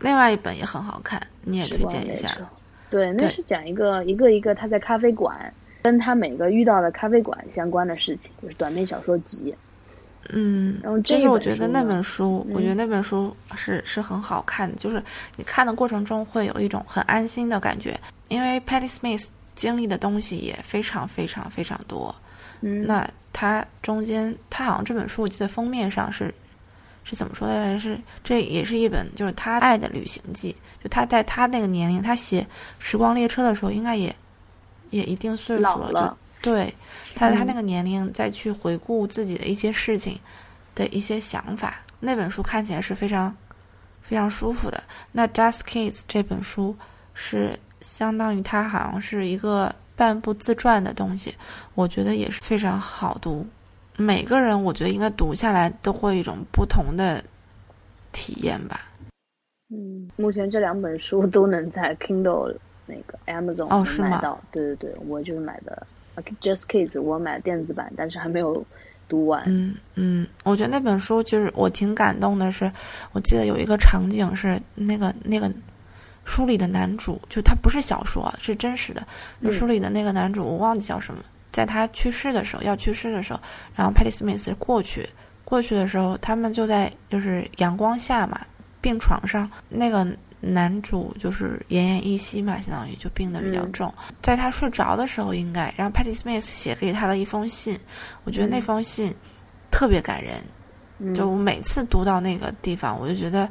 另外一本也很好看，你也推荐一下。对，那是讲一个一个一个他在咖啡馆。跟他每个遇到的咖啡馆相关的事情，就是短篇小说集。嗯，然后其实我觉得那本书，我觉得那本书是是很好看的，就是你看的过程中会有一种很安心的感觉，因为 Patty Smith 经历的东西也非常非常非常多。嗯，那他中间，他好像这本书我记得封面上是是怎么说的？是这也是一本就是他爱的旅行记，就他在他那个年龄，他写《时光列车》的时候，应该也。也一定岁数了，就对他他那个年龄再去回顾自己的一些事情的一些想法，那本书看起来是非常非常舒服的。那《Just Kids》这本书是相当于他好像是一个半部自传的东西，我觉得也是非常好读。每个人我觉得应该读下来都会有一种不同的体验吧。嗯，目前这两本书都能在 Kindle。那个 Amazon 能买到，对对对，我就是买的。Just Kids 我买电子版，但是还没有读完。嗯嗯，我觉得那本书就是我挺感动的，是我记得有一个场景是那个那个书里的男主，就他不是小说，是真实的。书里的那个男主我忘记叫什么，在他去世的时候要去世的时候，然后 Patty Smith 过去过去的时候，他们就在就是阳光下嘛，病床上那个。男主就是奄奄一息嘛，相当于就病得比较重。在他睡着的时候，应该，然后 Patty Smith 写给他的一封信，我觉得那封信特别感人。就我每次读到那个地方，我就觉得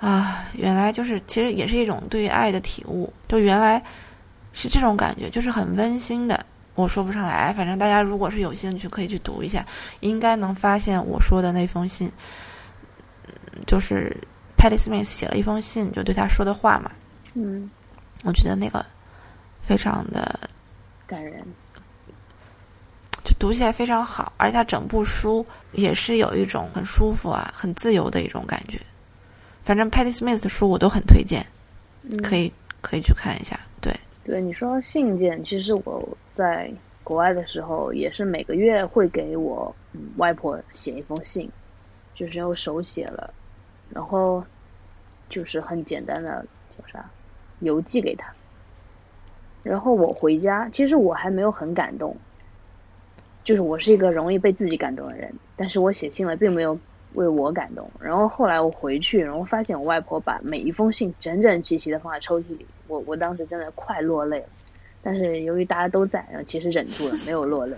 啊，原来就是其实也是一种对于爱的体悟。就原来是这种感觉，就是很温馨的。我说不上来，反正大家如果是有兴趣，可以去读一下，应该能发现我说的那封信，就是。Patty Smith 写了一封信，就对他说的话嘛。嗯，我觉得那个非常的感人，就读起来非常好，而且他整部书也是有一种很舒服啊、很自由的一种感觉。反正 Patty Smith 的书我都很推荐，可以可以去看一下。对，对，你说信件，其实我在国外的时候也是每个月会给我外婆写一封信，就是用手写了。然后就是很简单的叫啥邮寄给他，然后我回家，其实我还没有很感动，就是我是一个容易被自己感动的人，但是我写信了并没有为我感动。然后后来我回去，然后发现我外婆把每一封信整整齐齐的放在抽屉里，我我当时真的快落泪了。但是由于大家都在，然后其实忍住了，没有落泪，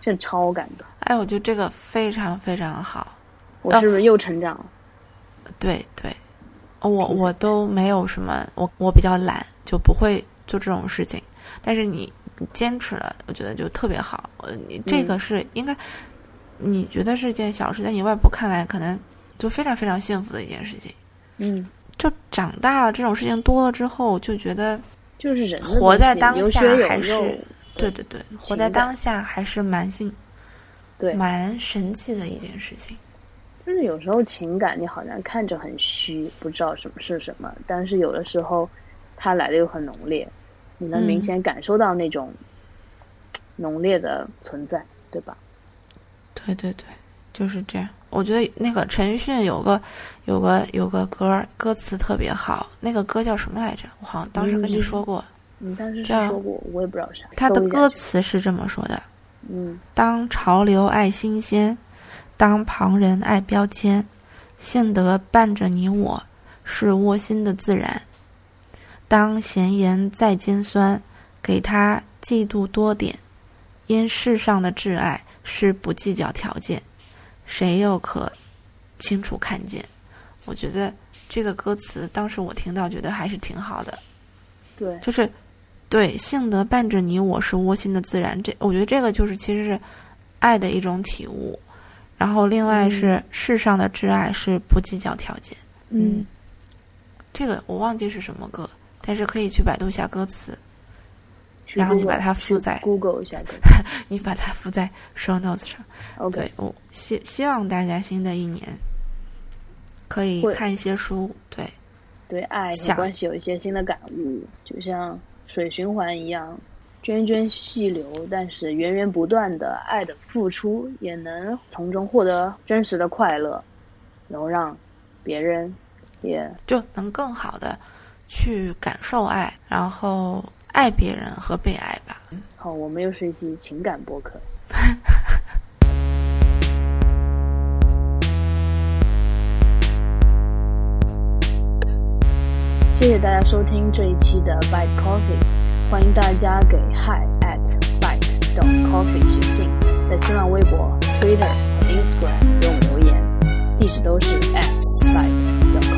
真的超感动。哎，我觉得这个非常非常好。我是不是又成长了？对对，我我都没有什么，我我比较懒，就不会做这种事情。但是你坚持了，我觉得就特别好。呃，你这个是应该，你觉得是件小事，在你外婆看来，可能就非常非常幸福的一件事情。嗯，就长大了，这种事情多了之后，就觉得就是人活在当下还是对对对，活在当下还是蛮幸，对，蛮神奇的一件事情。就是有时候情感你好像看着很虚，不知道什么是什么，但是有的时候它来的又很浓烈，你能明显感受到那种浓烈的存在，对吧？对对对，就是这样。我觉得那个陈奕迅有个有个有个歌，歌词特别好，那个歌叫什么来着？我好像当时跟你说过。你当时说过，我也不知道啥。他的歌词是这么说的：嗯，当潮流爱新鲜。当旁人爱标签，幸得伴着你我，是窝心的自然。当闲言再尖酸，给他嫉妒多点，因世上的挚爱是不计较条件，谁又可清楚看见？我觉得这个歌词当时我听到，觉得还是挺好的。对，就是对，幸得伴着你我，是窝心的自然。这我觉得这个就是其实是爱的一种体悟。然后，另外是世上的挚爱是不计较条件。嗯，这个我忘记是什么歌，但是可以去百度一下歌词，然后你把它附在 Google 一下，你把它附在 Show Notes 上。OK，我希希望大家新的一年可以看一些书，对，对爱和关系有一些新的感悟，就像水循环一样。涓涓细流，但是源源不断的爱的付出，也能从中获得真实的快乐，然后让别人也就能更好的去感受爱，然后爱别人和被爱吧。好，我们又是一期情感播客。谢谢大家收听这一期的 Bite Coffee。欢迎大家给 hi at bite dot coffee 写信，在新浪微博、Twitter 和 Instagram 给我们留言，地址都是 at bite dot com。